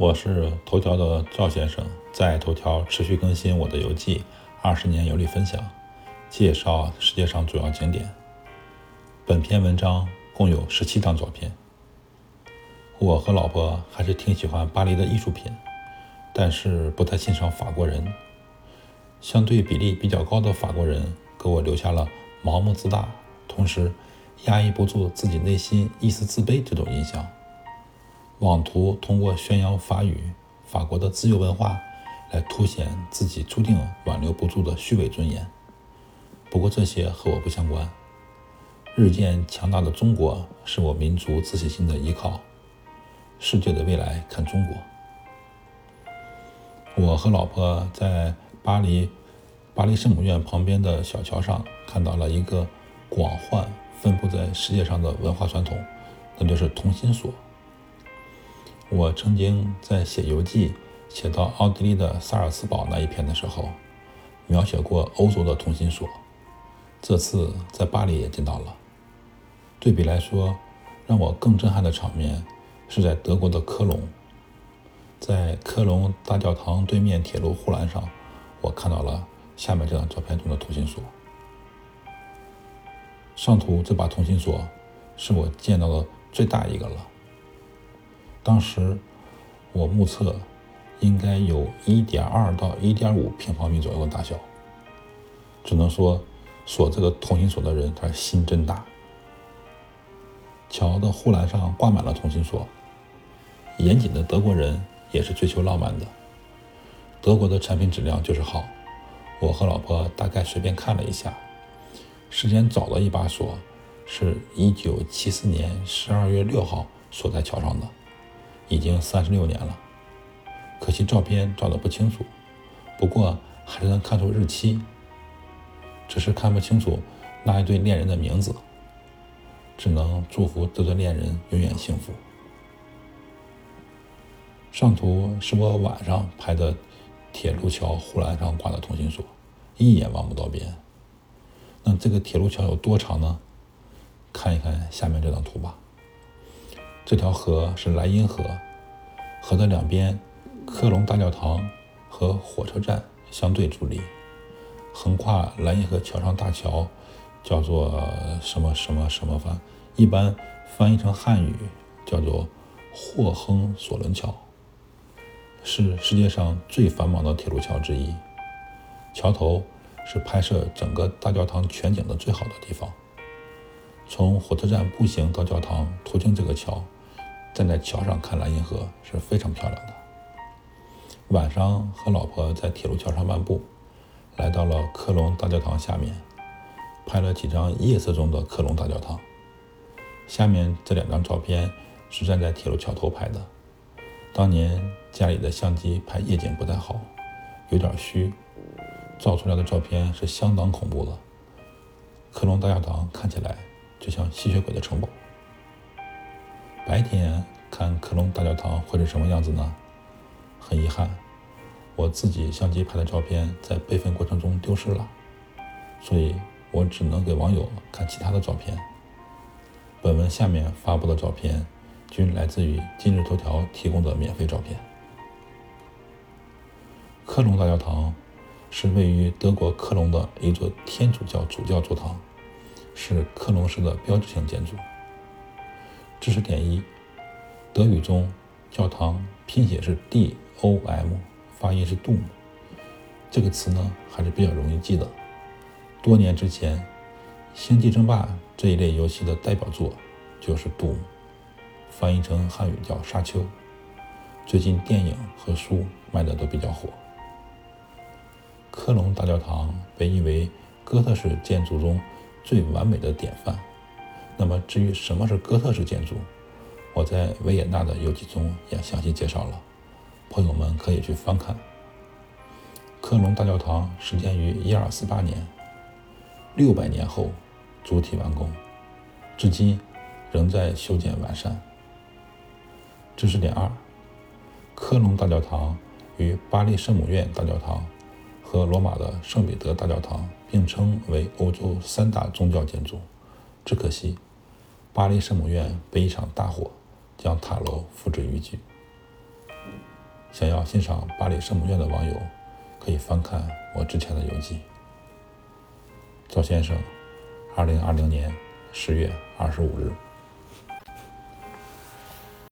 我是头条的赵先生，在头条持续更新我的游记，二十年游历分享，介绍世界上主要景点。本篇文章共有十七张照片。我和老婆还是挺喜欢巴黎的艺术品，但是不太欣赏法国人。相对比例比较高的法国人，给我留下了盲目自大，同时压抑不住自己内心一丝自卑这种印象。妄图通过宣扬法语、法国的自由文化，来凸显自己注定挽留不住的虚伪尊严。不过这些和我不相关。日渐强大的中国是我民族自信心的依靠。世界的未来看中国。我和老婆在巴黎巴黎圣母院旁边的小桥上看到了一个广泛分布在世界上的文化传统，那就是同心锁。我曾经在写游记，写到奥地利的萨尔茨堡那一篇的时候，描写过欧洲的同心锁。这次在巴黎也见到了。对比来说，让我更震撼的场面是在德国的科隆，在科隆大教堂对面铁路护栏上，我看到了下面这张照片中的同心锁。上图这把同心锁是我见到的最大一个了。当时我目测应该有1.2到1.5平方米左右的大小，只能说锁这个同心锁的人他心真大。桥的护栏上挂满了同心锁，严谨的德国人也是追求浪漫的。德国的产品质量就是好，我和老婆大概随便看了一下，时间早的一把锁是一九七四年十二月六号锁在桥上的。已经三十六年了，可惜照片照得不清楚，不过还是能看出日期，只是看不清楚那一对恋人的名字，只能祝福这对恋人永远幸福。上图是我晚上拍的铁路桥护栏上挂的同心锁，一眼望不到边。那这个铁路桥有多长呢？看一看下面这张图吧。这条河是莱茵河，河的两边，科隆大教堂和火车站相对伫立。横跨莱茵河桥上大桥叫做什么什么什么翻，一般翻译成汉语叫做霍亨索伦桥，是世界上最繁忙的铁路桥之一。桥头是拍摄整个大教堂全景的最好的地方。从火车站步行到教堂，途经这个桥。站在桥上看莱茵河是非常漂亮的。晚上和老婆在铁路桥上漫步，来到了科隆大教堂下面，拍了几张夜色中的科隆大教堂。下面这两张照片是站在铁路桥头拍的。当年家里的相机拍夜景不太好，有点虚，照出来的照片是相当恐怖的。科隆大教堂看起来就像吸血鬼的城堡。白天看科隆大教堂会是什么样子呢？很遗憾，我自己相机拍的照片在备份过程中丢失了，所以我只能给网友看其他的照片。本文下面发布的照片均来自于今日头条提供的免费照片。科隆大教堂是位于德国科隆的一座天主教主教座堂，是科隆市的标志性建筑。知识点一：德语中教堂拼写是 D O M，发音是 Dom。这个词呢还是比较容易记的。多年之前，《星际争霸》这一类游戏的代表作就是 Dom，翻译成汉语叫沙丘。最近电影和书卖的都比较火。科隆大教堂被誉为哥特式建筑中最完美的典范。那么，至于什么是哥特式建筑，我在维也纳的游记中也详细介绍了，朋友们可以去翻看。科隆大教堂始建于一二四八年，六百年后主体完工，至今仍在修建完善。知识点二：科隆大教堂与巴黎圣母院大教堂和罗马的圣彼得大教堂并称为欧洲三大宗教建筑，只可惜。巴黎圣母院被一场大火将塔楼付之一炬。想要欣赏巴黎圣母院的网友，可以翻看我之前的游记。赵先生，二零二零年十月二十五日。